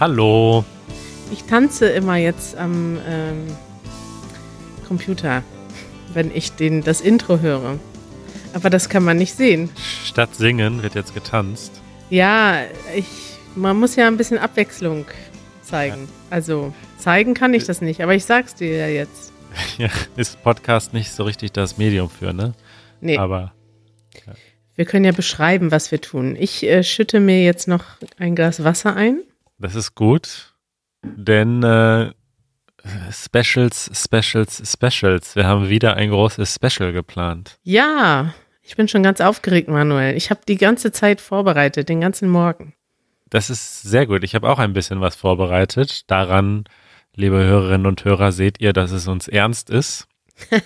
Hallo! Ich tanze immer jetzt am ähm, Computer, wenn ich den, das Intro höre. Aber das kann man nicht sehen. Statt singen wird jetzt getanzt. Ja, ich, man muss ja ein bisschen Abwechslung zeigen. Also zeigen kann ich das nicht, aber ich sag's dir ja jetzt. Ja, ist Podcast nicht so richtig das Medium für, ne? Nee, Aber wir können ja beschreiben, was wir tun. Ich äh, schütte mir jetzt noch ein Glas Wasser ein. Das ist gut, denn äh, Specials, Specials, Specials. Wir haben wieder ein großes Special geplant. Ja, ich bin schon ganz aufgeregt, Manuel. Ich habe die ganze Zeit vorbereitet, den ganzen Morgen. Das ist sehr gut. Ich habe auch ein bisschen was vorbereitet. Daran, liebe Hörerinnen und Hörer, seht ihr, dass es uns ernst ist.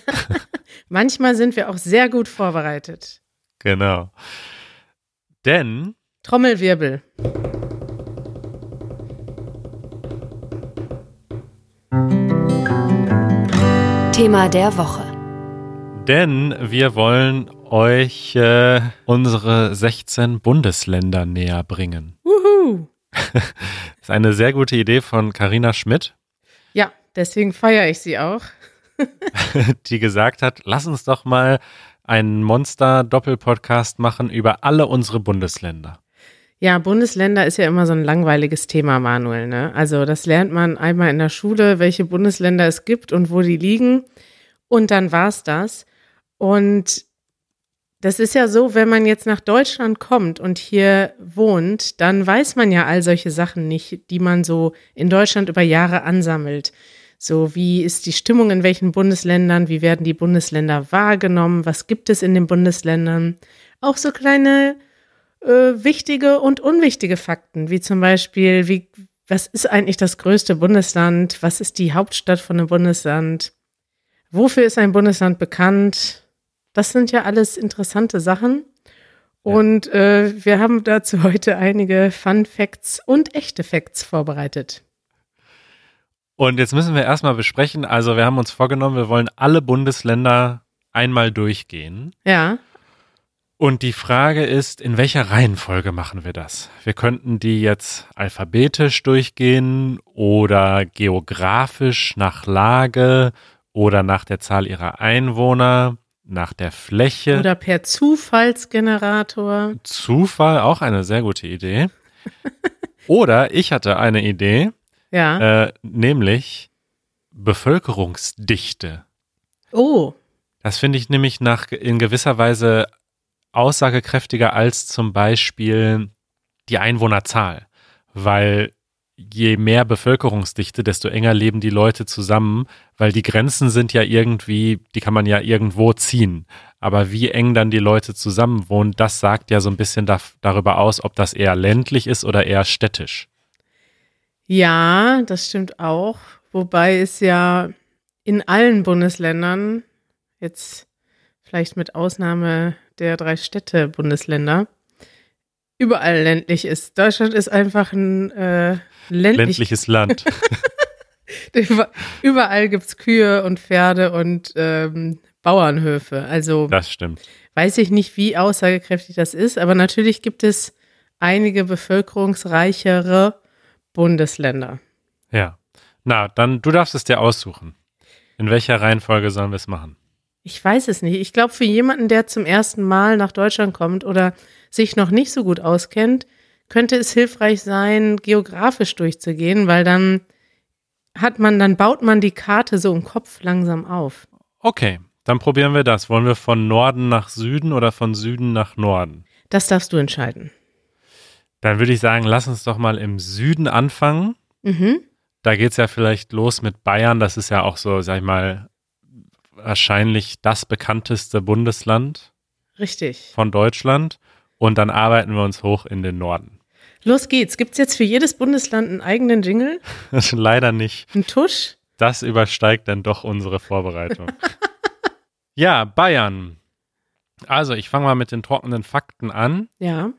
Manchmal sind wir auch sehr gut vorbereitet. Genau. Denn Trommelwirbel. Thema der Woche. Denn wir wollen euch äh, unsere 16 Bundesländer näher bringen. Wuhu. Das ist eine sehr gute Idee von Karina Schmidt, Ja, deswegen feiere ich sie auch. die gesagt hat, lass uns doch mal einen Monster-Doppel-Podcast machen über alle unsere Bundesländer. Ja, Bundesländer ist ja immer so ein langweiliges Thema, Manuel. Ne? Also das lernt man einmal in der Schule, welche Bundesländer es gibt und wo die liegen. Und dann war's das. Und das ist ja so, wenn man jetzt nach Deutschland kommt und hier wohnt, dann weiß man ja all solche Sachen nicht, die man so in Deutschland über Jahre ansammelt. So, wie ist die Stimmung in welchen Bundesländern? Wie werden die Bundesländer wahrgenommen? Was gibt es in den Bundesländern? Auch so kleine äh, wichtige und unwichtige Fakten, wie zum Beispiel, wie, was ist eigentlich das größte Bundesland? Was ist die Hauptstadt von einem Bundesland? Wofür ist ein Bundesland bekannt? Das sind ja alles interessante Sachen. Und äh, wir haben dazu heute einige Fun Facts und echte Facts vorbereitet. Und jetzt müssen wir erstmal besprechen, also wir haben uns vorgenommen, wir wollen alle Bundesländer einmal durchgehen. Ja, Und die Frage ist, in welcher Reihenfolge machen wir das? Wir könnten die jetzt alphabetisch durchgehen oder geografisch nach Lage oder nach der Zahl ihrer Einwohner, nach der Fläche. oder per Zufallsgenerator. Zufall, auch eine sehr gute Idee. Oder ich hatte eine Idee, Ja. äh, nämlich Bevölkerungsdichte. Oh, Das finde ich nämlich nach in gewisser Weise aussagekräftiger als zum Beispiel die Einwohnerzahl, weil je mehr Bevölkerungsdichte, desto enger leben die Leute zusammen, weil die Grenzen sind ja irgendwie, die kann man ja irgendwo ziehen. Aber wie eng dann die Leute zusammen wohnen, das sagt ja so ein bisschen da, darüber aus, ob das eher ländlich ist oder eher städtisch. Ja, das stimmt auch. Wobei es ja in allen Bundesländern, jetzt vielleicht mit Ausnahme der drei Städte-Bundesländer, überall ländlich ist. Deutschland ist einfach ein äh, ländlich. Ländliches Land. Über- Überall gibt's Kühe und Pferde und ähm, Bauernhöfe. Also Das stimmt. weiß ich nicht, wie aussagekräftig das ist, aber natürlich gibt es einige bevölkerungsreichere Bundesländer. Ja. Na, dann, du darfst es dir aussuchen. In welcher Reihenfolge sollen wir es machen? Ich weiß es nicht. Ich glaube, für jemanden, der zum ersten Mal nach Deutschland kommt oder sich noch nicht so gut auskennt, könnte es hilfreich sein, geografisch durchzugehen, weil dann hat man, dann baut man die Karte so im Kopf langsam auf. Okay, dann probieren wir das. Wollen wir von Norden nach Süden oder von Süden nach Norden? Das darfst du entscheiden. Dann würde ich sagen, lass uns doch mal im Süden anfangen. Mhm. Da geht's ja vielleicht los mit Bayern. Das ist ja auch so, sag ich mal, wahrscheinlich das bekannteste Bundesland Richtig. von Deutschland. Und dann arbeiten wir uns hoch in den Norden. Los geht's. Gibt's jetzt für jedes Bundesland einen eigenen Jingle? Leider nicht. Einen Tusch? Das übersteigt dann doch unsere Vorbereitung. ja, Bayern. Also, ich fange mal mit den trockenen Fakten an. Ja.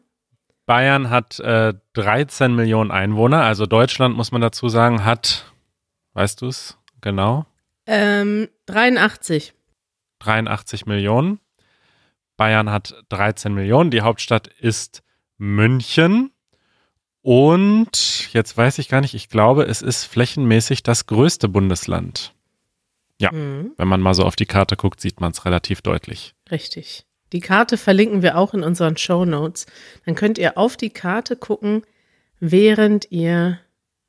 Bayern hat äh, 13 Millionen Einwohner. Also Deutschland, muss man dazu sagen, hat, weißt du es genau, Ähm, 83. 83 Millionen. Bayern hat 13 Millionen. Die Hauptstadt ist München. Und jetzt weiß ich gar nicht, ich glaube, es ist flächenmäßig das größte Bundesland. Ja, Mhm. wenn man mal so auf die Karte guckt, sieht man es relativ deutlich. Richtig. Die Karte verlinken wir auch in unseren Show Notes. Dann könnt ihr auf die Karte gucken, während ihr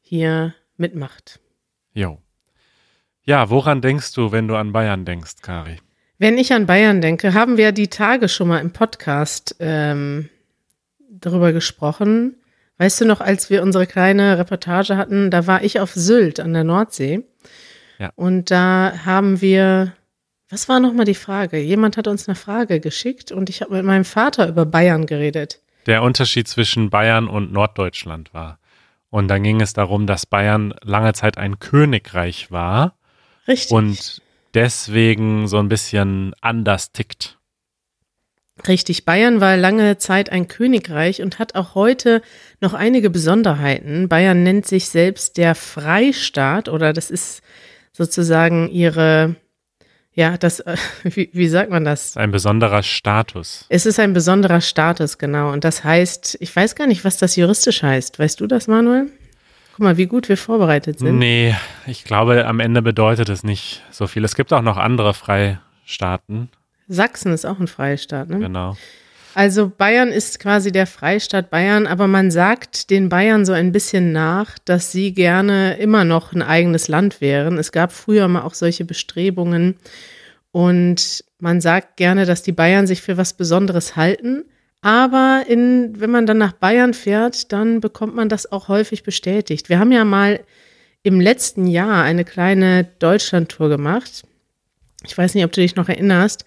hier mitmacht. Jo. Ja, woran denkst du, wenn du an Bayern denkst, Kari? Wenn ich an Bayern denke, haben wir die Tage schon mal im Podcast ähm, darüber gesprochen. Weißt du noch, als wir unsere kleine Reportage hatten, da war ich auf Sylt an der Nordsee. Ja. Und da haben wir, was war nochmal die Frage? Jemand hat uns eine Frage geschickt und ich habe mit meinem Vater über Bayern geredet. Der Unterschied zwischen Bayern und Norddeutschland war. Und dann ging es darum, dass Bayern lange Zeit ein Königreich war Richtig. und deswegen so ein bisschen anders tickt. Richtig, Bayern war lange Zeit ein Königreich und hat auch heute noch einige Besonderheiten. Bayern nennt sich selbst der Freistaat oder das ist sozusagen ihre, ja, das, wie, wie sagt man das? Ein besonderer Status. Es ist ein besonderer Status, genau. Und das heißt, ich weiß gar nicht, was das juristisch heißt. Weißt du das, Manuel? Guck mal, wie gut wir vorbereitet sind. Nee, ich glaube, am Ende bedeutet es nicht so viel. Es gibt auch noch andere Freistaaten. Sachsen ist auch ein Freistaat, ne? Genau. Also Bayern ist quasi der Freistaat Bayern, aber man sagt den Bayern so ein bisschen nach, dass sie gerne immer noch ein eigenes Land wären. Es gab früher mal auch solche Bestrebungen und man sagt gerne, dass die Bayern sich für was Besonderes halten. Aber in, wenn man dann nach Bayern fährt, dann bekommt man das auch häufig bestätigt. Wir haben ja mal im letzten Jahr eine kleine Deutschlandtour gemacht. Ich weiß nicht, ob du dich noch erinnerst.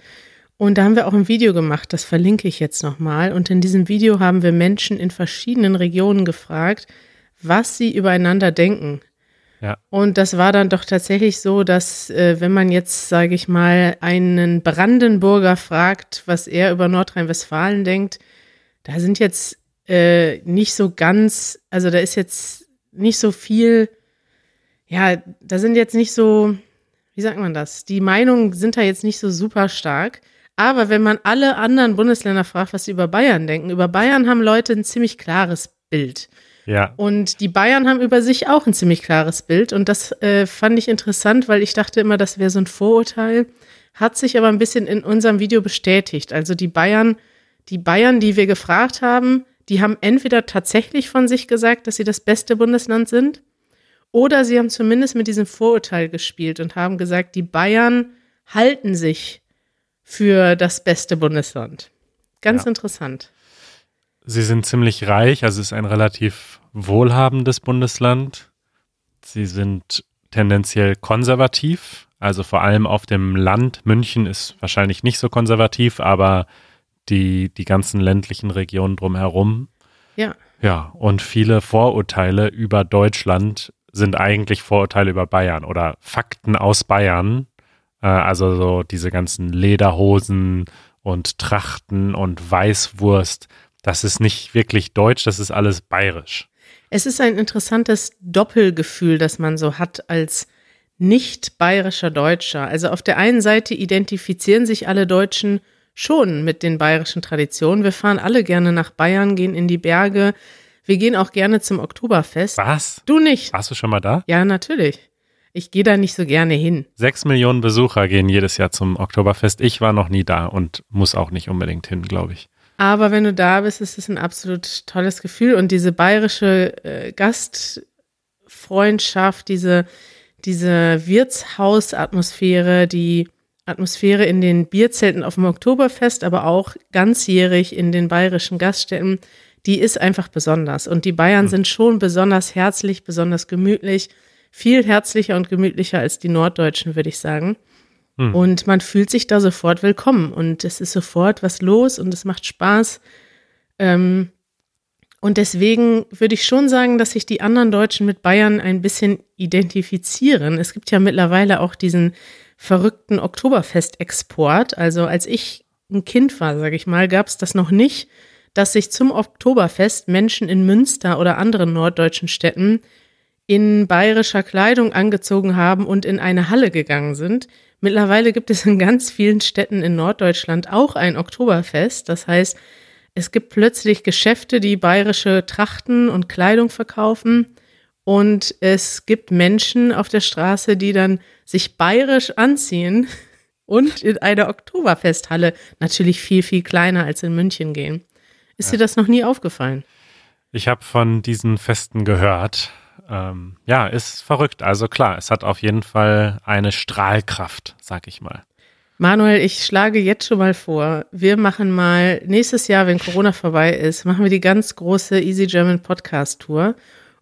Und da haben wir auch ein Video gemacht, das verlinke ich jetzt nochmal. Und in diesem Video haben wir Menschen in verschiedenen Regionen gefragt, was sie übereinander denken. Ja. Und das war dann doch tatsächlich so, dass äh, wenn man jetzt, sage ich mal, einen Brandenburger fragt, was er über Nordrhein-Westfalen denkt, da sind jetzt äh, nicht so ganz, also da ist jetzt nicht so viel, ja, da sind jetzt nicht so, wie sagt man das? Die Meinungen sind da jetzt nicht so super stark. Aber wenn man alle anderen Bundesländer fragt, was sie über Bayern denken, über Bayern haben Leute ein ziemlich klares Bild. Ja. Und die Bayern haben über sich auch ein ziemlich klares Bild. Und das äh, fand ich interessant, weil ich dachte immer, das wäre so ein Vorurteil. Hat sich aber ein bisschen in unserem Video bestätigt. Also die Bayern, die Bayern, die wir gefragt haben, die haben entweder tatsächlich von sich gesagt, dass sie das beste Bundesland sind, oder sie haben zumindest mit diesem Vorurteil gespielt und haben gesagt, die Bayern halten sich für das beste Bundesland. Ganz Ja. interessant. Sie sind ziemlich reich, also es ist ein relativ wohlhabendes Bundesland. Sie sind tendenziell konservativ, also vor allem auf dem Land. München ist wahrscheinlich nicht so konservativ, aber die, die ganzen ländlichen Regionen drumherum. Ja. Ja, und viele Vorurteile über Deutschland sind eigentlich Vorurteile über Bayern oder Fakten aus Bayern. Äh, also so diese ganzen Lederhosen und Trachten und Weißwurst. Das ist nicht wirklich deutsch, das ist alles bayerisch. Es ist ein interessantes Doppelgefühl, das man so hat als nicht bayerischer Deutscher. Also auf der einen Seite identifizieren sich alle Deutschen schon mit den bayerischen Traditionen. Wir fahren alle gerne nach Bayern, gehen in die Berge. Wir gehen auch gerne zum Oktoberfest. Was? Du nicht? Warst du schon mal da? Ja, natürlich. Ich gehe da nicht so gerne hin. Sechs Millionen Besucher gehen jedes Jahr zum Oktoberfest. Ich war noch nie da und muss auch nicht unbedingt hin, glaube ich. Aber wenn du da bist, ist es ein absolut tolles Gefühl. Und diese bayerische äh, Gastfreundschaft, diese, diese Wirtshausatmosphäre, die Atmosphäre in den Bierzelten auf dem Oktoberfest, aber auch ganzjährig in den bayerischen Gaststätten, die ist einfach besonders. Und die Bayern sind schon besonders herzlich, besonders gemütlich, viel herzlicher und gemütlicher als die Norddeutschen, würde ich sagen. Hm. Und man fühlt sich da sofort willkommen und es ist sofort was los und es macht Spaß. Ähm, und deswegen würde ich schon sagen, dass sich die anderen Deutschen mit Bayern ein bisschen identifizieren. Es gibt ja mittlerweile auch diesen verrückten Oktoberfest-Export. Also als ich ein Kind war, sage ich mal, gab es das noch nicht, dass sich zum Oktoberfest Menschen in Münster oder anderen norddeutschen Städten in bayerischer Kleidung angezogen haben und in eine Halle gegangen sind. Mittlerweile gibt es in ganz vielen Städten in Norddeutschland auch ein Oktoberfest. Das heißt, Es gibt plötzlich Geschäfte, die bayerische Trachten und Kleidung verkaufen. Und es gibt Menschen auf der Straße, die dann sich bayerisch anziehen und in eine Oktoberfesthalle natürlich viel, viel kleiner als in München gehen. Ist ja. dir das noch nie aufgefallen? Ich habe von diesen Festen gehört. Ähm, ja, ist verrückt. Also klar, es hat auf jeden Fall eine Strahlkraft, sag ich mal. Manuel, ich schlage jetzt schon mal vor, wir machen mal nächstes Jahr, wenn Corona vorbei ist, machen wir die ganz große Easy German Podcast Tour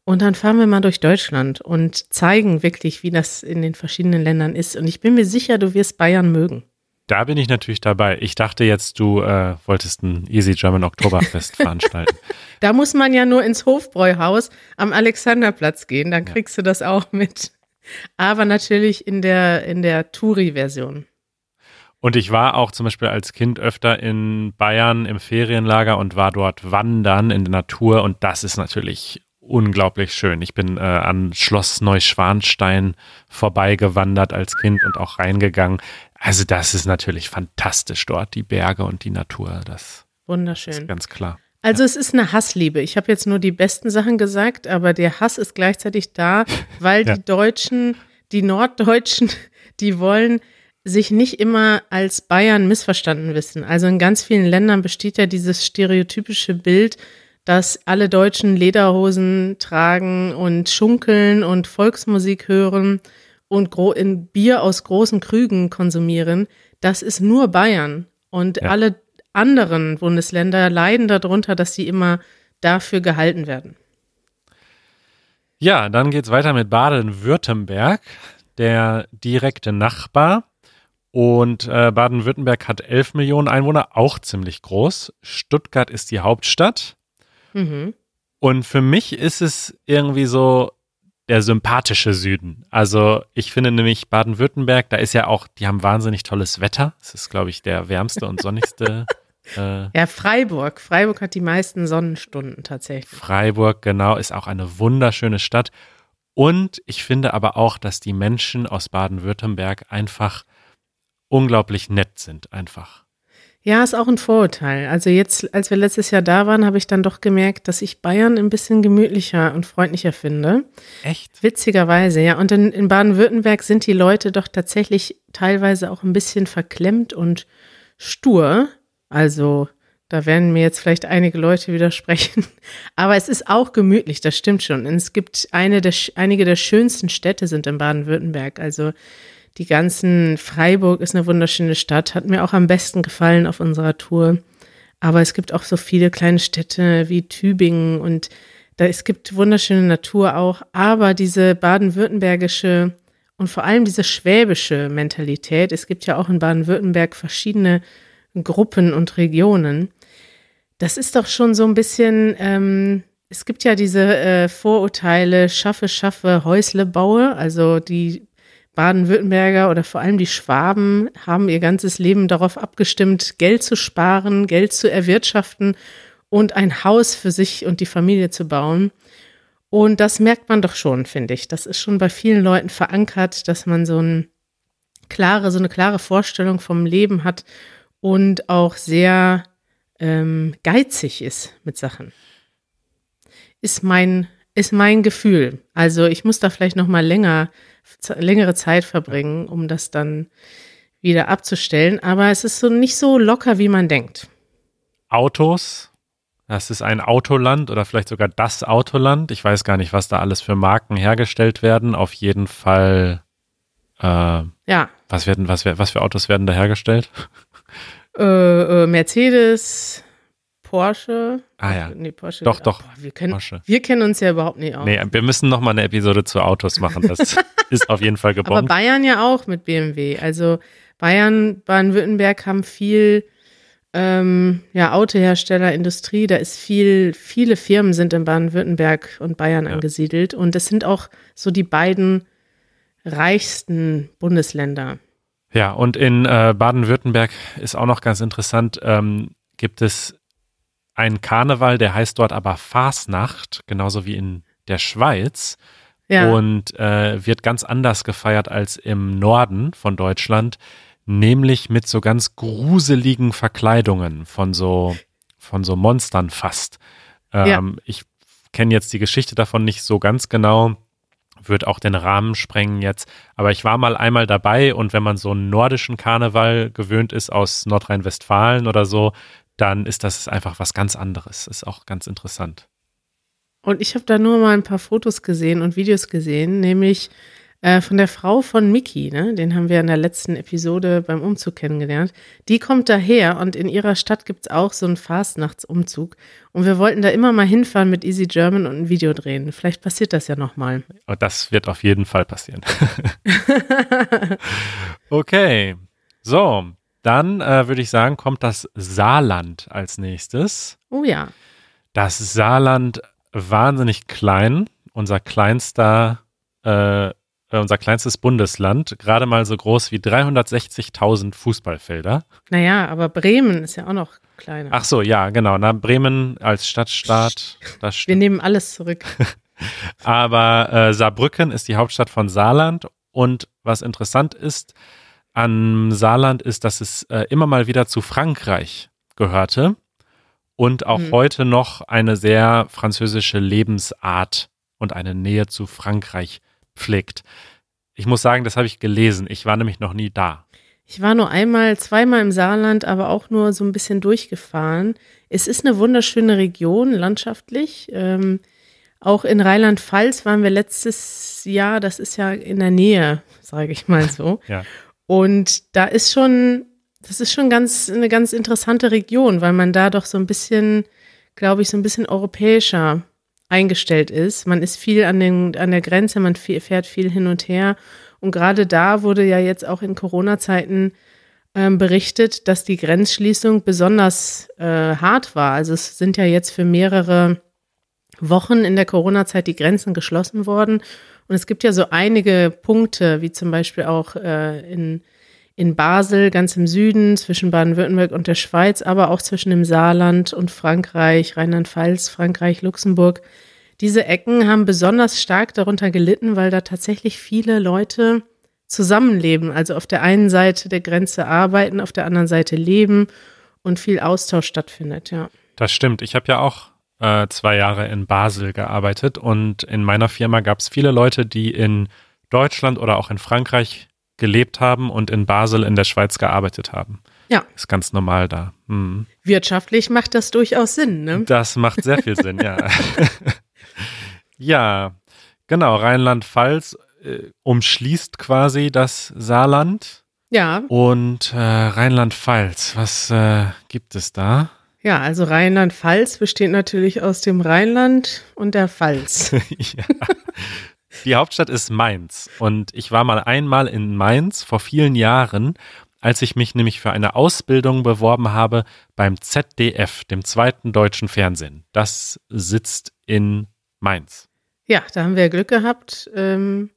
und dann fahren wir mal durch Deutschland und zeigen wirklich, wie das in den verschiedenen Ländern ist. Und ich bin mir sicher, du wirst Bayern mögen. Da bin ich natürlich dabei. Ich dachte jetzt, du äh, wolltest ein Easy German Oktoberfest veranstalten. Da muss man ja nur ins Hofbräuhaus am Alexanderplatz gehen, dann kriegst ja. du das auch mit. Aber natürlich in der, in der Touri-Version. Und ich war auch zum Beispiel als Kind öfter in Bayern im Ferienlager und war dort wandern in der Natur und das ist natürlich unglaublich schön. Ich bin äh, an Schloss Neuschwanstein vorbeigewandert als Kind und auch reingegangen. Also das ist natürlich fantastisch dort, die Berge und die Natur. Das Wunderschön. ist ganz klar. Also ja. es ist eine Hassliebe. Ich habe jetzt nur die besten Sachen gesagt, aber der Hass ist gleichzeitig da, weil ja. die Deutschen, die Norddeutschen, die wollen sich nicht immer als Bayern missverstanden wissen. Also in ganz vielen Ländern besteht ja dieses stereotypische Bild, dass alle Deutschen Lederhosen tragen und schunkeln und Volksmusik hören und in Bier aus großen Krügen konsumieren. Das ist nur Bayern. Und ja. alle anderen Bundesländer leiden darunter, dass sie immer dafür gehalten werden. Ja, dann geht es weiter mit Baden-Württemberg, der direkte Nachbar. Und äh, Baden-Württemberg hat 11 Millionen Einwohner, auch ziemlich groß. Stuttgart ist die Hauptstadt. Mhm. Und für mich ist es irgendwie so der sympathische Süden. Also ich finde nämlich Baden-Württemberg, da ist ja auch, die haben wahnsinnig tolles Wetter. Es ist, glaube ich, der wärmste und sonnigste. Äh, ja, Freiburg. Freiburg hat die meisten Sonnenstunden tatsächlich. Freiburg, genau, ist auch eine wunderschöne Stadt. Und ich finde aber auch, dass die Menschen aus Baden-Württemberg einfach unglaublich nett sind, einfach. Ja, ist auch ein Vorurteil. Also jetzt, als wir letztes Jahr da waren, habe ich dann doch gemerkt, dass ich Bayern ein bisschen gemütlicher und freundlicher finde. Echt? Witzigerweise, ja. Und in, in Baden-Württemberg sind die Leute doch tatsächlich teilweise auch ein bisschen verklemmt und stur. Also da werden mir jetzt vielleicht einige Leute widersprechen. Aber es ist auch gemütlich, das stimmt schon. Und es gibt eine der, einige der schönsten Städte sind in Baden-Württemberg. Also die ganzen Freiburg ist eine wunderschöne Stadt, hat mir auch am besten gefallen auf unserer Tour. Aber es gibt auch so viele kleine Städte wie Tübingen und da, es gibt wunderschöne Natur auch. Aber diese baden-württembergische und vor allem diese schwäbische Mentalität, es gibt ja auch in Baden-Württemberg verschiedene Gruppen und Regionen. Das ist doch schon so ein bisschen, ähm, es gibt ja diese äh, Vorurteile, schaffe, schaffe, Häusle baue. Also die Baden-Württemberger oder vor allem die Schwaben haben ihr ganzes Leben darauf abgestimmt, Geld zu sparen, Geld zu erwirtschaften und ein Haus für sich und die Familie zu bauen. Und das merkt man doch schon, finde ich. Das ist schon bei vielen Leuten verankert, dass man so, ein klare, so eine klare Vorstellung vom Leben hat und auch sehr ähm, geizig ist mit Sachen. Ist mein, ist mein Gefühl. Also ich muss da vielleicht noch mal länger längere Zeit verbringen, um das dann wieder abzustellen. Aber es ist so nicht so locker, wie man denkt. Autos, das ist ein Autoland oder vielleicht sogar das Autoland. Ich weiß gar nicht, was da alles für Marken hergestellt werden. Auf jeden Fall. Äh, ja. Was werden, was, was für Autos werden da hergestellt? Äh, äh, Mercedes, Porsche. Ah ja. Nee, Porsche. Doch, doch. Boah, wir, können, Porsche. wir kennen uns ja überhaupt nicht aus. Nee, wir müssen noch mal eine Episode zu Autos machen. Das ist auf jeden Fall gebombt. Aber Bayern ja auch mit BMW. Also Bayern, Baden-Württemberg haben viel ähm, ja, Autohersteller, Industrie. Da ist viel, viele Firmen sind in Baden-Württemberg und Bayern ja. angesiedelt. Und das sind auch so die beiden reichsten Bundesländer. Ja, und in äh, Baden-Württemberg ist auch noch ganz interessant, ähm, gibt es ein Karneval, der heißt dort aber Fasnacht, genauso wie in der Schweiz. Ja. Und äh, wird ganz anders gefeiert als im Norden von Deutschland, nämlich mit so ganz gruseligen Verkleidungen von so von so Monstern fast. Ja. Ähm, Ich kenne jetzt die Geschichte davon nicht so ganz genau, wird auch den Rahmen sprengen jetzt. Aber ich war mal einmal dabei und wenn man so einen nordischen Karneval gewöhnt ist aus Nordrhein-Westfalen oder so, dann ist das einfach was ganz anderes. Ist auch ganz interessant. Und ich habe da nur mal ein paar Fotos gesehen und Videos gesehen, nämlich äh, von der Frau von Mickey, ne? den haben wir in der letzten Episode beim Umzug kennengelernt. Die kommt daher und in ihrer Stadt gibt's auch so einen Fastnachtsumzug. Und wir wollten da immer mal hinfahren mit Easy German und ein Video drehen. Vielleicht passiert das ja nochmal. Und das wird auf jeden Fall passieren. okay. So, dann äh, würde ich sagen, kommt das Saarland als nächstes. Oh ja. Das Saarland wahnsinnig klein, unser kleinster, äh, äh, unser kleinstes Bundesland, gerade mal so groß wie 360.000 Fußballfelder. Naja, aber Bremen ist ja auch noch kleiner. Ach so, ja, genau. Na, Bremen als Stadtstaat, das wir nehmen alles zurück. Aber äh, Saarbrücken ist die Hauptstadt von Saarland und was interessant ist an Saarland ist, dass es äh, immer mal wieder zu Frankreich gehörte und auch Mhm. heute noch eine sehr französische Lebensart und eine Nähe zu Frankreich pflegt. Ich muss sagen, das habe ich gelesen. Ich war nämlich noch nie da. Ich war nur einmal, zweimal im Saarland, aber auch nur so ein bisschen durchgefahren. Es ist eine wunderschöne Region, landschaftlich. Ähm, auch in Rheinland-Pfalz waren wir letztes Jahr, das ist ja in der Nähe, sage ich mal so. Ja. Und da ist schon, das ist schon ganz, eine ganz interessante Region, weil man da doch so ein bisschen, glaube ich, so ein bisschen europäischer eingestellt ist. Man ist viel an, den, an der Grenze, man fährt viel hin und her. Und gerade da wurde ja jetzt auch in Corona-Zeiten ähm, berichtet, dass die Grenzschließung besonders äh, hart war. Also es sind ja jetzt für mehrere Wochen in der Corona-Zeit die Grenzen geschlossen worden. Und es gibt ja so einige Punkte, wie zum Beispiel auch äh, in, in Basel, ganz im Süden, zwischen Baden-Württemberg und der Schweiz, aber auch zwischen dem Saarland und Frankreich, Rheinland-Pfalz, Frankreich, Luxemburg. Diese Ecken haben besonders stark darunter gelitten, weil da tatsächlich viele Leute zusammenleben. Also auf der einen Seite der Grenze arbeiten, auf der anderen Seite leben und viel Austausch stattfindet, ja. Das stimmt. Ich habe ja auch äh, zwei Jahre in Basel gearbeitet und in meiner Firma gab es viele Leute, die in Deutschland oder auch in Frankreich gelebt haben und in Basel in der Schweiz gearbeitet haben. Ja. Ist ganz normal da. Hm. Wirtschaftlich macht das durchaus Sinn, ne? Das macht sehr viel Sinn, ja. ja, genau. Rheinland-Pfalz äh, umschließt quasi das Saarland Ja, und äh, Rheinland-Pfalz. Was äh, gibt es da? Ja, also Rheinland-Pfalz besteht natürlich aus dem Rheinland und der Pfalz. ja. Die Hauptstadt ist Mainz und ich war mal einmal in Mainz vor vielen Jahren, als ich mich nämlich für eine Ausbildung beworben habe beim ZDF, dem zweiten deutschen Fernsehen. Das sitzt in Mainz. Ja, da haben wir Glück gehabt, ähm,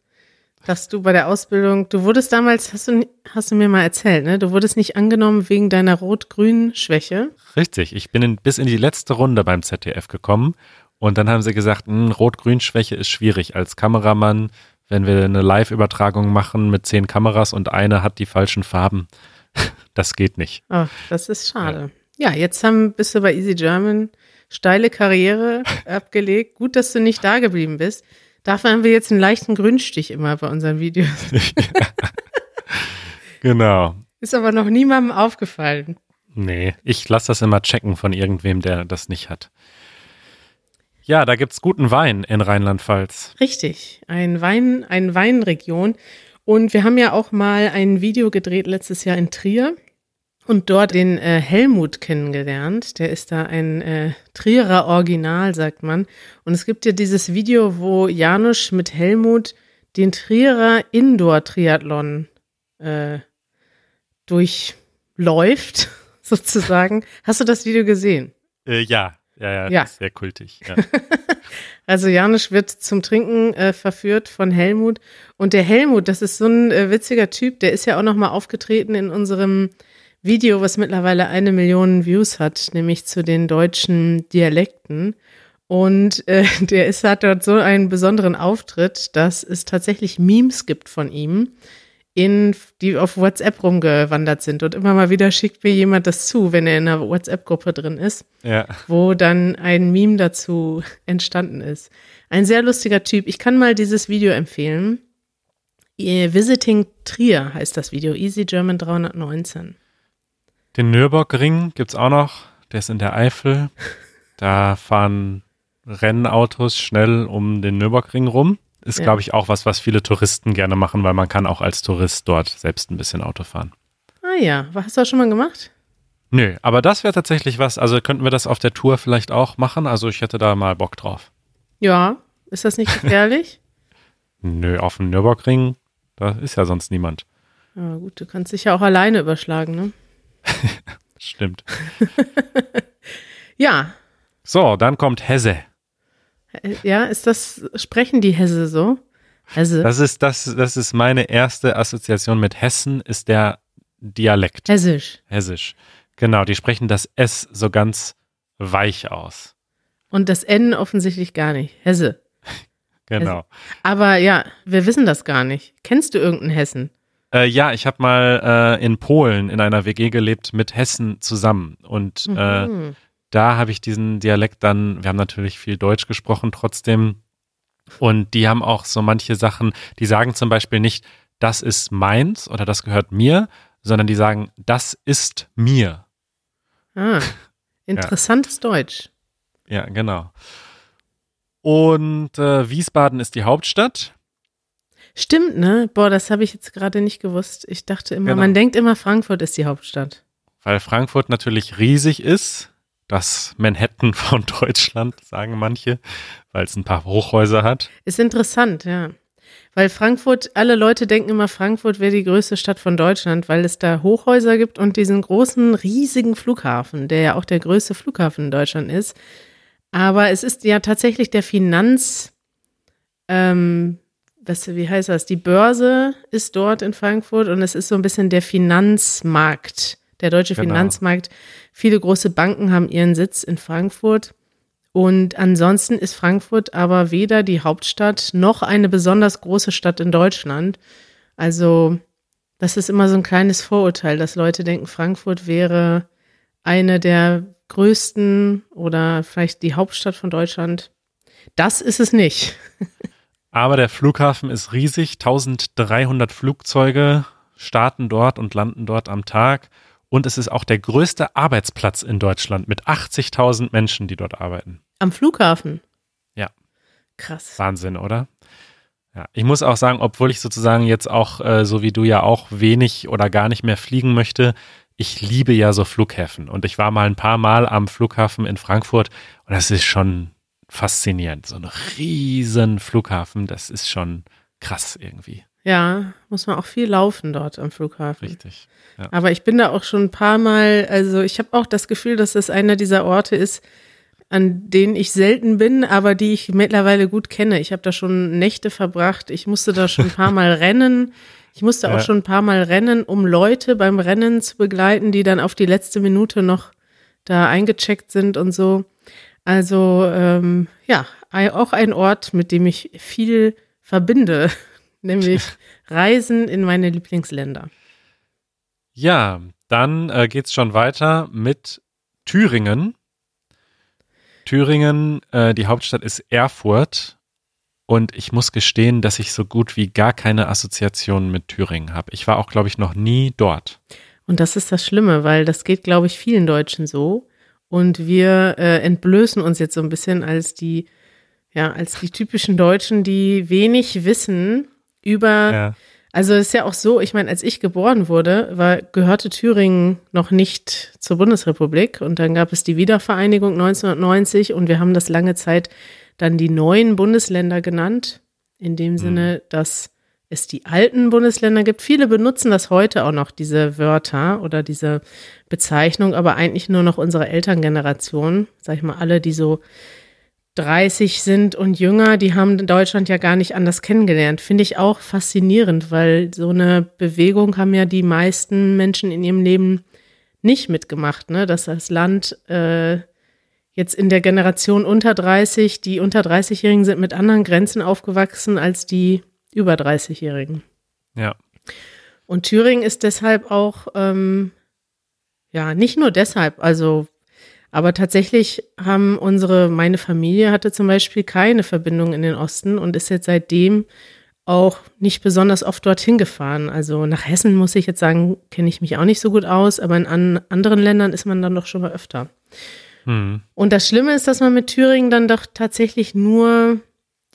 dass du bei der Ausbildung, du wurdest damals, hast du, hast du mir mal erzählt, ne? Du wurdest nicht angenommen wegen deiner Rot-Grün-Schwäche. Richtig, ich bin in, bis in die letzte Runde beim ZDF gekommen und dann haben sie gesagt, hm, Rot-Grün-Schwäche ist schwierig als Kameramann, wenn wir eine Live-Übertragung machen mit zehn Kameras und eine hat die falschen Farben. Das geht nicht. Oh, das ist schade. Ja, jetzt haben, bist du bei Easy German, steile Karriere abgelegt. Gut, dass du nicht da geblieben bist. Dafür haben wir jetzt einen leichten Grünstich immer bei unseren Videos. Genau. Ist aber noch niemandem aufgefallen. Nee, ich lasse das immer checken von irgendwem, der das nicht hat. Ja, da gibt's guten Wein in Rheinland-Pfalz. Richtig, ein Wein, eine Weinregion. Und wir haben ja auch mal ein Video gedreht letztes Jahr in Trier und dort den äh, Helmut kennengelernt. Der ist da ein äh, Trierer Original, sagt man. Und es gibt ja dieses Video, wo Janusz mit Helmut den Trierer Indoor-Triathlon äh, durchläuft, sozusagen. Hast du das Video gesehen? Äh, ja, ja, ja, Ja. Sehr kultig. Ja. Also Janusz wird zum Trinken äh, verführt von Helmut. Und der Helmut, das ist so ein äh, witziger Typ, der ist ja auch noch mal aufgetreten in unserem Video, was mittlerweile eine Million Views hat, nämlich zu den deutschen Dialekten. Und äh, der ist, hat dort so einen besonderen Auftritt, dass es tatsächlich Memes gibt von ihm in, die auf WhatsApp rumgewandert sind. Und immer mal wieder schickt mir jemand das zu, wenn er in einer WhatsApp-Gruppe drin ist, Ja. wo dann ein Meme dazu entstanden ist. Ein sehr lustiger Typ. Ich kann mal dieses Video empfehlen. Visiting Trier heißt das Video. Easy German 319. Den Nürburgring gibt's auch noch. Der ist in der Eifel. Da fahren Rennautos schnell um den Nürburgring rum. Ist, Ja. glaube ich, auch was, was viele Touristen gerne machen, weil man kann auch als Tourist dort selbst ein bisschen Auto fahren. Ah ja, hast du das schon mal gemacht? Nö, aber das wäre tatsächlich was. Also könnten wir das auf der Tour vielleicht auch machen. Also ich hätte da mal Bock drauf. Ja. Ist das nicht gefährlich? Nö, auf dem Nürburgring, da ist ja sonst niemand. ja, gut, du kannst dich ja auch alleine überschlagen, ne? Stimmt. Ja. So, dann kommt Hesse. Ja, ist das, sprechen die Hesse so? Hesse. Das ist, das, das ist meine erste Assoziation mit Hessen, ist der Dialekt. Hessisch. Hessisch. Genau, die sprechen das S so ganz weich aus. Und das N offensichtlich gar nicht. Hesse. Genau. Aber ja, wir wissen das gar nicht. Kennst du irgendeinen Hessen? Äh, ja, ich habe mal äh, in Polen in einer WG gelebt mit Hessen zusammen. Und äh, Mhm. da habe ich diesen Dialekt dann, wir haben natürlich viel Deutsch gesprochen trotzdem. Und die haben auch so manche Sachen, die sagen zum Beispiel nicht, das ist meins oder das gehört mir, sondern die sagen, das ist mir. Ah, interessantes Deutsch. Ja, genau. Und äh, Wiesbaden ist die Hauptstadt. Stimmt, ne? Boah, das habe ich jetzt gerade nicht gewusst. Ich dachte immer, Genau. man denkt immer, Frankfurt ist die Hauptstadt. Weil Frankfurt natürlich riesig ist. Das Manhattan von Deutschland, sagen manche, weil es ein paar Hochhäuser hat. Ist interessant, ja. Weil Frankfurt, alle Leute denken immer, Frankfurt wäre die größte Stadt von Deutschland, weil es da Hochhäuser gibt und diesen großen, riesigen Flughafen, der ja auch der größte Flughafen in Deutschland ist. Aber es ist ja tatsächlich der Finanz, ähm, was, wie heißt das? Die Börse ist dort in Frankfurt und es ist so ein bisschen der Finanzmarkt, der deutsche Genau. Finanzmarkt. Viele große Banken haben ihren Sitz in Frankfurt. Und ansonsten ist Frankfurt aber weder die Hauptstadt noch eine besonders große Stadt in Deutschland. Also, das ist immer so ein kleines Vorurteil, dass Leute denken, Frankfurt wäre eine der größten oder vielleicht die Hauptstadt von Deutschland. Das ist es nicht. Aber der Flughafen ist riesig. 1300 Flugzeuge starten dort und landen dort am Tag. Und es ist auch der größte Arbeitsplatz in Deutschland mit 80.000 Menschen, die dort arbeiten. Am Flughafen. Ja. Krass. Wahnsinn, oder? Ja, ich muss auch sagen, obwohl ich sozusagen jetzt auch, äh, so wie du ja auch wenig oder gar nicht mehr fliegen möchte, ich liebe ja so Flughäfen. Und ich war mal ein paar Mal am Flughafen in Frankfurt und das ist schon faszinierend. So ein riesen Flughafen, das ist schon krass irgendwie. Ja, muss man auch viel laufen dort am Flughafen. Richtig. Ja. Aber ich bin da auch schon ein paar Mal, also ich habe auch das Gefühl, dass das einer dieser Orte ist, an denen ich selten bin, aber die ich mittlerweile gut kenne. Ich habe da schon Nächte verbracht. Ich musste da schon ein paar Mal rennen. Ich musste Ja. auch schon ein paar Mal rennen, um Leute beim Rennen zu begleiten, die dann auf die letzte Minute noch da eingecheckt sind und so. Also ähm, ja, auch ein Ort, mit dem ich viel verbinde, nämlich Reisen in meine Lieblingsländer. Ja, dann äh, geht's schon weiter mit Thüringen. Thüringen, äh, die Hauptstadt ist Erfurt. Und ich muss gestehen, dass ich so gut wie gar keine Assoziationen mit Thüringen habe. Ich war auch, glaube ich, noch nie dort. Und das ist das Schlimme, weil das geht, glaube ich, vielen Deutschen so. Und wir äh, entblößen uns jetzt so ein bisschen als die, ja, als die typischen Deutschen, die wenig wissen über, Ja. also es ist ja auch so, ich meine, als ich geboren wurde, war, gehörte Thüringen noch nicht zur Bundesrepublik und dann gab es die Wiedervereinigung 1990 und wir haben das lange Zeit dann die neuen Bundesländer genannt, in dem Sinne, dass es die alten Bundesländer gibt. Viele benutzen das heute auch noch, diese Wörter oder diese Bezeichnung, aber eigentlich nur noch unsere Elterngeneration, sag ich mal, alle, die so 30 sind und jünger, die haben Deutschland ja gar nicht anders kennengelernt. Finde ich auch faszinierend, weil so eine Bewegung haben ja die meisten Menschen in ihrem Leben nicht mitgemacht, ne? dass das Land äh, jetzt in der Generation unter 30, die unter 30-Jährigen sind mit anderen Grenzen aufgewachsen als die über 30-Jährigen. Ja. Und Thüringen ist deshalb auch, ähm, ja, nicht nur deshalb, also, aber tatsächlich haben unsere, meine Familie hatte zum Beispiel keine Verbindung in den Osten und ist jetzt seitdem auch nicht besonders oft dorthin gefahren. Also nach Hessen muss ich jetzt sagen, kenne ich mich auch nicht so gut aus, aber in an anderen Ländern ist man dann doch schon mal öfter. Hm. Und das Schlimme ist, dass man mit Thüringen dann doch tatsächlich nur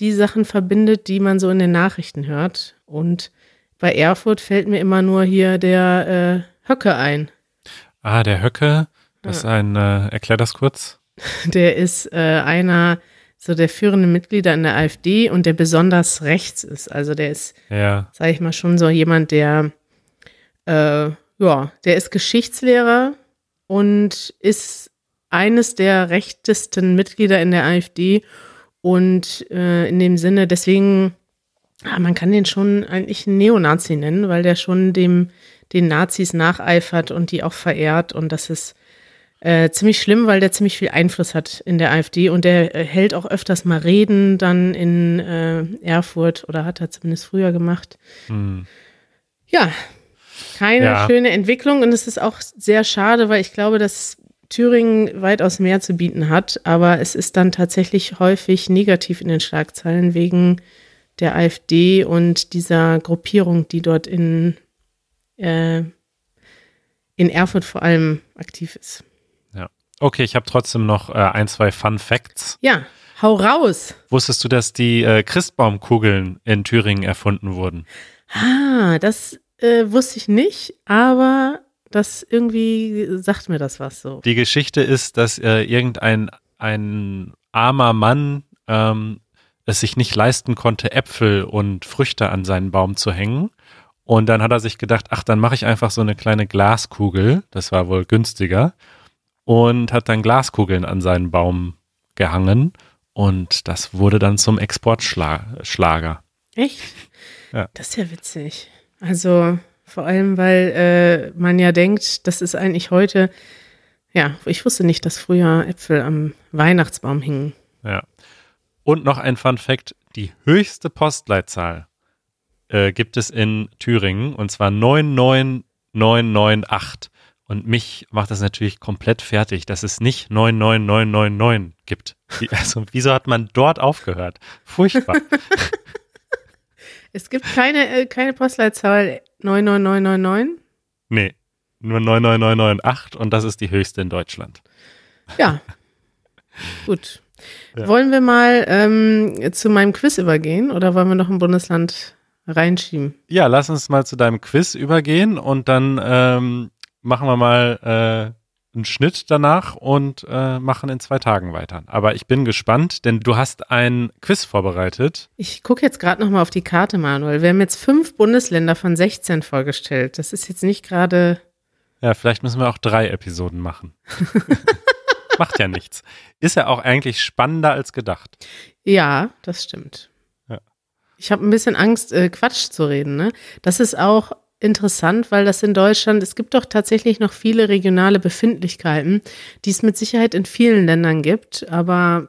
die Sachen verbindet, die man so in den Nachrichten hört. Und bei Erfurt fällt mir immer nur hier der äh, Höcke ein. Ah, der Höcke, das ist ein, äh, erklär das kurz. Der ist äh, einer so der führenden Mitglieder in der AfD und der besonders rechts ist. Also der ist, Ja, sage ich mal, schon so jemand, der, äh, ja, der ist Geschichtslehrer und ist eines der rechtesten Mitglieder in der AfD und äh, in dem Sinne, deswegen, ah, man kann den schon eigentlich einen Neonazi nennen, weil der schon dem, den Nazis nacheifert und die auch verehrt und das ist äh, ziemlich schlimm, weil der ziemlich viel Einfluss hat in der AfD und der äh, hält auch öfters mal Reden dann in äh, Erfurt oder hat er zumindest früher gemacht. hm. Ja, keine Ja. schöne Entwicklung und es ist auch sehr schade, weil ich glaube, dass Thüringen weitaus mehr zu bieten hat, aber es ist dann tatsächlich häufig negativ in den Schlagzeilen wegen der AfD und dieser Gruppierung, die dort in, äh, in Erfurt vor allem aktiv ist. Okay, ich habe trotzdem noch äh, ein, zwei Fun Facts. Ja, hau raus. Wusstest du, dass die äh, Christbaumkugeln in Thüringen erfunden wurden? Ah, das äh, wusste ich nicht, aber das irgendwie sagt mir das was so. Die Geschichte ist, dass äh, irgendein ein armer Mann ähm, es sich nicht leisten konnte, Äpfel und Früchte an seinen Baum zu hängen. Und dann hat er sich gedacht, ach, dann mache ich einfach so eine kleine Glaskugel. Das war wohl günstiger. Und hat dann Glaskugeln an seinen Baum gehangen. Und das wurde dann zum Exportschlager. Echt? Ja. Das ist ja witzig. Also vor allem, weil äh, man ja denkt, das ist eigentlich heute, ja, ich wusste nicht, dass früher Äpfel am Weihnachtsbaum hingen. Ja. Und noch ein Fun Fact: Die höchste Postleitzahl äh, gibt es in Thüringen und zwar 99998. Und mich macht das natürlich komplett fertig, dass es nicht 99999 gibt. Wie- Also, wieso hat man dort aufgehört? Furchtbar. Es gibt keine, äh, keine Postleitzahl 99999. nee, nur 99998 und das ist die höchste in Deutschland. Ja. Gut. Ja. Wollen wir mal ähm, zu meinem Quiz übergehen oder wollen wir noch ein Bundesland reinschieben? Ja, lass uns mal zu deinem Quiz übergehen und dann ähm, machen wir mal äh, einen Schnitt danach und äh, machen in zwei Tagen weiter. Aber ich bin gespannt, denn du hast ein Quiz vorbereitet. Ich gucke jetzt gerade noch mal auf die Karte, Manuel. Wir haben jetzt fünf Bundesländer von 16 vorgestellt. Das ist jetzt nicht gerade. Ja, vielleicht müssen wir auch drei Episoden machen. Macht ja nichts. Ist ja auch eigentlich spannender als gedacht. Ja, das stimmt. Ja. Ich habe ein bisschen Angst, äh, Quatsch zu reden. Ne? Das ist auch interessant, weil das in Deutschland, es gibt doch tatsächlich noch viele regionale Befindlichkeiten, die es mit Sicherheit in vielen Ländern gibt. Aber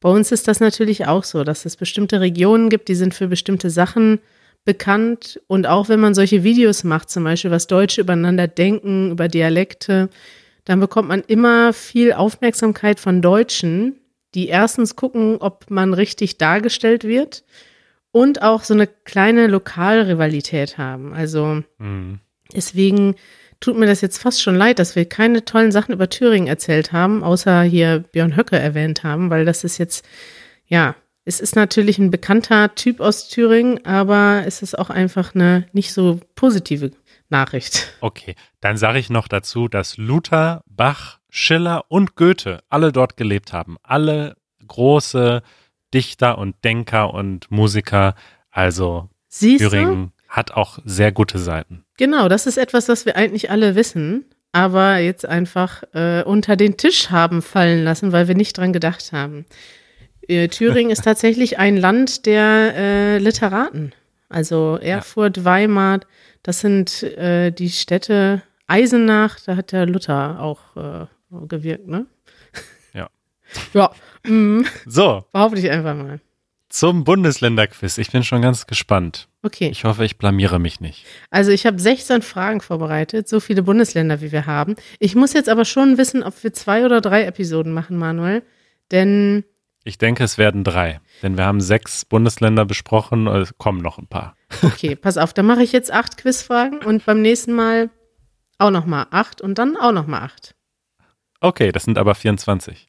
bei uns ist das natürlich auch so, dass es bestimmte Regionen gibt, die sind für bestimmte Sachen bekannt. Und auch wenn man solche Videos macht, zum Beispiel, was Deutsche übereinander denken, über Dialekte, dann bekommt man immer viel Aufmerksamkeit von Deutschen, die erstens gucken, ob man richtig dargestellt wird und auch so eine kleine Lokalrivalität haben. Also Hm. deswegen tut mir das jetzt fast schon leid, dass wir keine tollen Sachen über Thüringen erzählt haben, außer hier Björn Höcke erwähnt haben, weil das ist jetzt, ja, es ist natürlich ein bekannter Typ aus Thüringen, aber es ist auch einfach eine nicht so positive Nachricht. Okay, dann sage ich noch dazu, dass Luther, Bach, Schiller und Goethe alle dort gelebt haben. Alle große Dichter und Denker und Musiker. Also Siehst du? Thüringen hat auch sehr gute Seiten. Genau, das ist etwas, was wir eigentlich alle wissen, aber jetzt einfach äh, unter den Tisch haben fallen lassen, weil wir nicht dran gedacht haben. Äh, Thüringen ist tatsächlich ein Land der äh, Literaten. Also Erfurt, Weimar, das sind äh, die Städte. Eisenach, da hat der Luther auch äh, gewirkt, ne? Ja. Mm, So, behaupte ich einfach mal. zum Bundesländerquiz. Ich bin schon ganz gespannt. Okay. Ich hoffe, ich blamiere mich nicht. Also ich habe 16 Fragen vorbereitet, so viele Bundesländer wie wir haben. Ich muss jetzt aber schon wissen, ob wir zwei oder drei Episoden machen, Manuel. Denn Ich denke, es werden drei. Denn wir haben sechs Bundesländer besprochen. Es kommen noch ein paar. Okay, pass auf, dann mache ich jetzt acht Quizfragen und beim nächsten Mal auch nochmal acht und dann auch nochmal acht. Okay, das sind aber 24.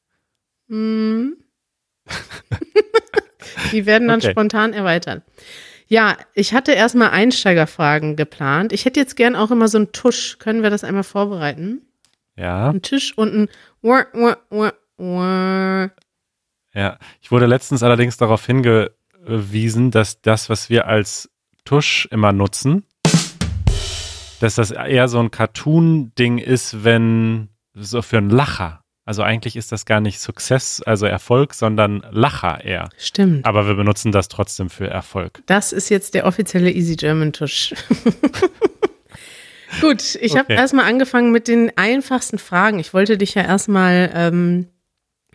Hm. Die werden dann Okay. spontan erweitert. Ja, ich hatte erstmal Einsteigerfragen geplant. Ich hätte jetzt gern auch immer so einen Tusch. Können wir das einmal vorbereiten? Ja, Ein Tisch und ein Wah, wah, wah, wah. ja. Ich wurde letztens allerdings darauf hingewiesen, dass das, was wir als Tusch immer nutzen, dass das eher so ein Cartoon-Ding ist, wenn so für einen Lacher. Also eigentlich ist das gar nicht Success, also Erfolg, sondern Lacher eher. Stimmt. Aber wir benutzen das trotzdem für Erfolg. Das ist jetzt der offizielle Easy German Tusch. Gut, ich habe Okay. erstmal angefangen mit den einfachsten Fragen. Ich wollte dich ja erstmal ähm,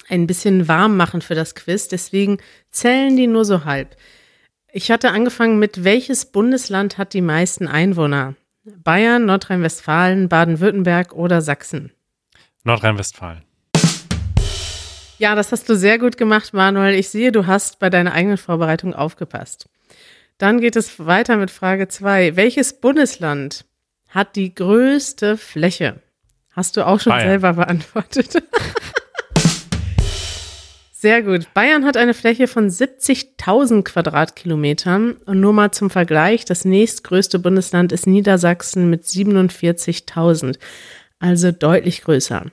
ein bisschen warm machen für das Quiz, deswegen zählen die nur so halb. Ich hatte angefangen mit, welches Bundesland hat die meisten Einwohner? Bayern, Nordrhein-Westfalen, Baden-Württemberg oder Sachsen? Nordrhein-Westfalen. Ja, das hast du sehr gut gemacht, Manuel. Ich sehe, du hast bei deiner eigenen Vorbereitung aufgepasst. Dann geht es weiter mit Frage zwei. Welches Bundesland hat die größte Fläche? Hast du auch schon Bayern. selber beantwortet. Sehr gut. Bayern hat eine Fläche von 70.000 Quadratkilometern. Und nur mal zum Vergleich, das nächstgrößte Bundesland ist Niedersachsen mit 47.000. Also deutlich größer.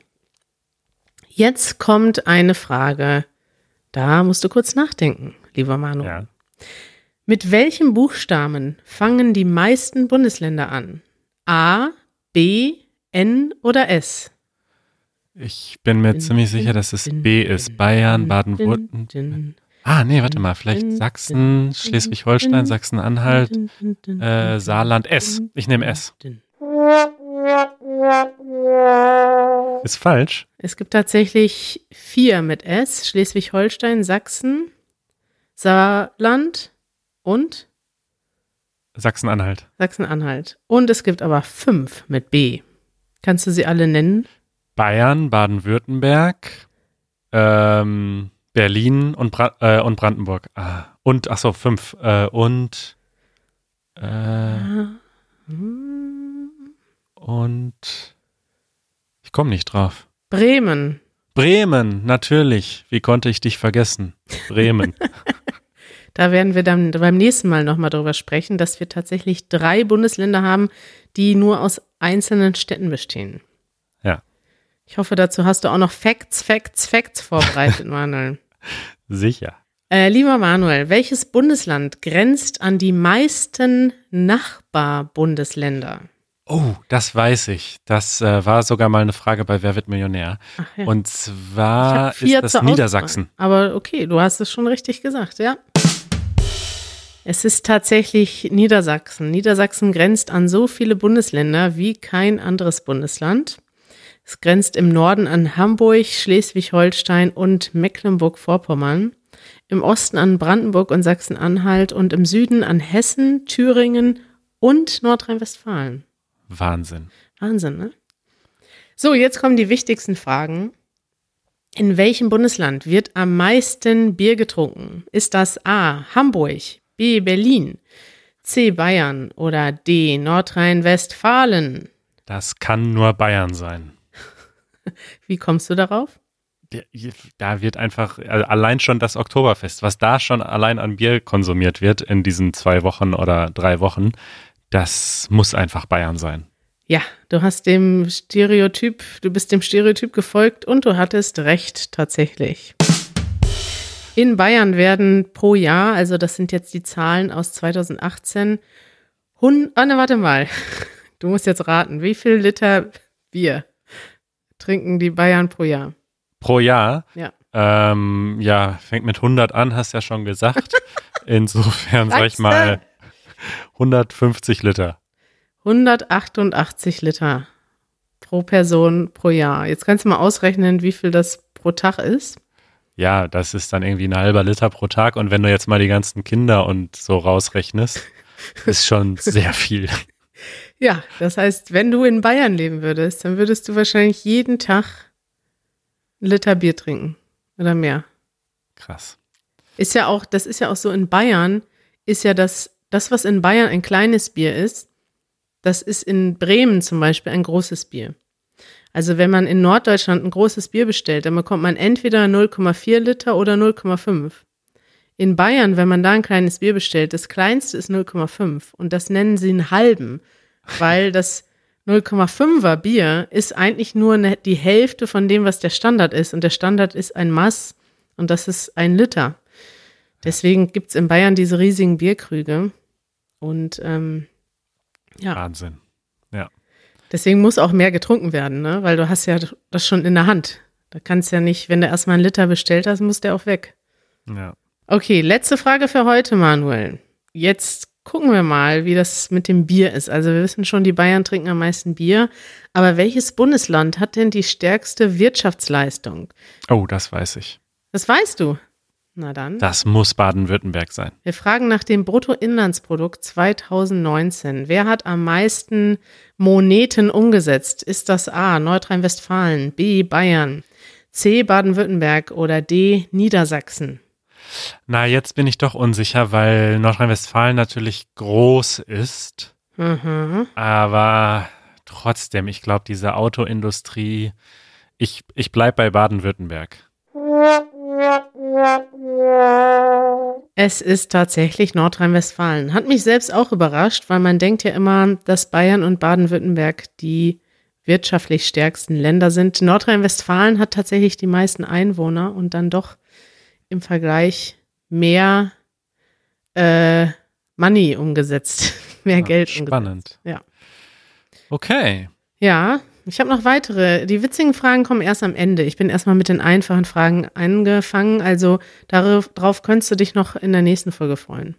Jetzt kommt eine Frage. Da musst du kurz nachdenken, lieber Manu. Ja. Mit welchem Buchstaben fangen die meisten Bundesländer an? A, B, N oder S? Ich bin mir ziemlich sicher, dass es B ist. Bayern, Baden-Württemberg. Ah, nee, warte mal. Vielleicht Sachsen, Schleswig-Holstein, Sachsen-Anhalt, äh, Saarland, S. Ich nehme S. Ist falsch. Es gibt tatsächlich vier mit S. Schleswig-Holstein, Sachsen, Saarland und Sachsen-Anhalt. Sachsen-Anhalt. Und es gibt aber fünf mit B. Kannst du sie alle nennen? Bayern, Baden-Württemberg, ähm, Berlin und, Bra äh, und Brandenburg. Ah, und, ach so, fünf. Äh, und, äh, und, ich komme nicht drauf. Bremen. Bremen, natürlich. Wie konnte ich dich vergessen? Bremen. Da werden wir dann beim nächsten Mal nochmal drüber sprechen, dass wir tatsächlich drei Bundesländer haben, die nur aus einzelnen Städten bestehen. Ja. Ich hoffe, dazu hast du auch noch Facts, Facts, Facts vorbereitet, Manuel. Sicher. Äh, lieber Manuel, welches Bundesland grenzt an die meisten Nachbarbundesländer? Oh, das weiß ich. Das äh, war sogar mal eine Frage bei Wer wird Millionär. Ja. Und zwar ist das Niedersachsen. Auswahl. Aber okay, du hast es schon richtig gesagt, ja. Es ist tatsächlich Niedersachsen. Niedersachsen grenzt an so viele Bundesländer wie kein anderes Bundesland. Es grenzt im Norden an Hamburg, Schleswig-Holstein und Mecklenburg-Vorpommern, im Osten an Brandenburg und Sachsen-Anhalt und im Süden an Hessen, Thüringen und Nordrhein-Westfalen. Wahnsinn. Wahnsinn, ne? So, jetzt kommen die wichtigsten Fragen. In welchem Bundesland wird am meisten Bier getrunken? Ist das A. Hamburg, B. Berlin, C. Bayern oder D. Nordrhein-Westfalen? Das kann nur Bayern sein. Wie kommst du darauf? Da wird einfach, also allein schon das Oktoberfest, was da schon allein an Bier konsumiert wird in diesen zwei Wochen oder drei Wochen, das muss einfach Bayern sein. Ja, du hast dem Stereotyp, du bist dem Stereotyp gefolgt und du hattest recht tatsächlich. In Bayern werden pro Jahr, also das sind jetzt die Zahlen aus 2018, Hund, ah, ne, warte mal. Du musst jetzt raten, wie viel Liter Bier trinken die Bayern pro Jahr? Pro Jahr, Ja. ähm, ja, fängt mit 100 an, hast ja schon gesagt. Insofern sag ich mal 150 Liter. 188 Liter pro Person pro Jahr. Jetzt kannst du mal ausrechnen, wie viel das pro Tag ist. ja, das ist dann irgendwie ein halber Liter pro Tag. Und wenn du jetzt mal die ganzen Kinder und so rausrechnest, ist schon sehr viel. Ja, das heißt, wenn du in Bayern leben würdest, dann würdest du wahrscheinlich jeden Tag einen Liter Bier trinken oder mehr. Krass. Ist ja auch, das ist ja auch so in Bayern, ist ja das, das, was in Bayern ein kleines Bier ist, das ist in Bremen zum Beispiel ein großes Bier. Also wenn man in Norddeutschland ein großes Bier bestellt, dann bekommt man entweder 0,4 Liter oder 0,5. In Bayern, wenn man da ein kleines Bier bestellt, das kleinste ist 0,5 und das nennen sie einen halben, weil das 0,5er Bier ist eigentlich nur eine, die Hälfte von dem, was der Standard ist und der Standard ist ein Mass und das ist ein Liter. Deswegen gibt es in Bayern diese riesigen Bierkrüge und ähm, ja. Wahnsinn. Ja. Deswegen muss auch mehr getrunken werden, ne? weil du hast ja das schon in der Hand. Da kannst ja nicht, wenn du erstmal einen Liter bestellt hast, muss der auch weg. Ja. Okay, letzte Frage für heute, Manuel. Jetzt gucken wir mal, wie das mit dem Bier ist. Also wir wissen schon, die Bayern trinken am meisten Bier. Aber welches Bundesland hat denn die stärkste Wirtschaftsleistung? Oh, das weiß ich. Das weißt du. Na dann. Das muss Baden-Württemberg sein. Wir fragen nach dem Bruttoinlandsprodukt 2019. Wer hat am meisten Moneten umgesetzt? Ist das A. Nordrhein-Westfalen, B. Bayern, C. Baden-Württemberg oder D. Niedersachsen? Na, jetzt bin ich doch unsicher, weil Nordrhein-Westfalen natürlich groß ist. Mhm. Aber trotzdem, ich glaube, diese Autoindustrie, ich, ich bleibe bei Baden-Württemberg. Es ist tatsächlich Nordrhein-Westfalen. Hat mich selbst auch überrascht, weil man denkt ja immer, dass Bayern und Baden-Württemberg die wirtschaftlich stärksten Länder sind. Nordrhein-Westfalen hat tatsächlich die meisten Einwohner und dann doch im Vergleich mehr äh, Money umgesetzt, mehr Ja, Geld spannend. umgesetzt. Ja. Okay. Ja, ich habe noch weitere. Die witzigen Fragen kommen erst am Ende. Ich bin erstmal mit den einfachen Fragen angefangen. Also darauf, könntest du dich noch in der nächsten Folge freuen.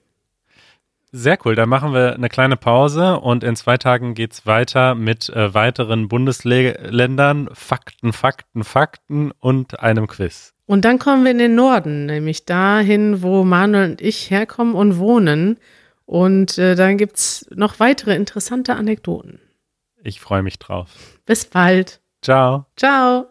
Sehr cool. Dann machen wir eine kleine Pause und in zwei Tagen geht's weiter mit äh, weiteren Bundesländern, Fakten, Fakten, Fakten und einem Quiz. Und dann kommen wir in den Norden, nämlich dahin, wo Manuel und ich herkommen und wohnen. Und äh, dann gibt's noch weitere interessante Anekdoten. Ich freue mich drauf. Bis bald. Ciao. Ciao.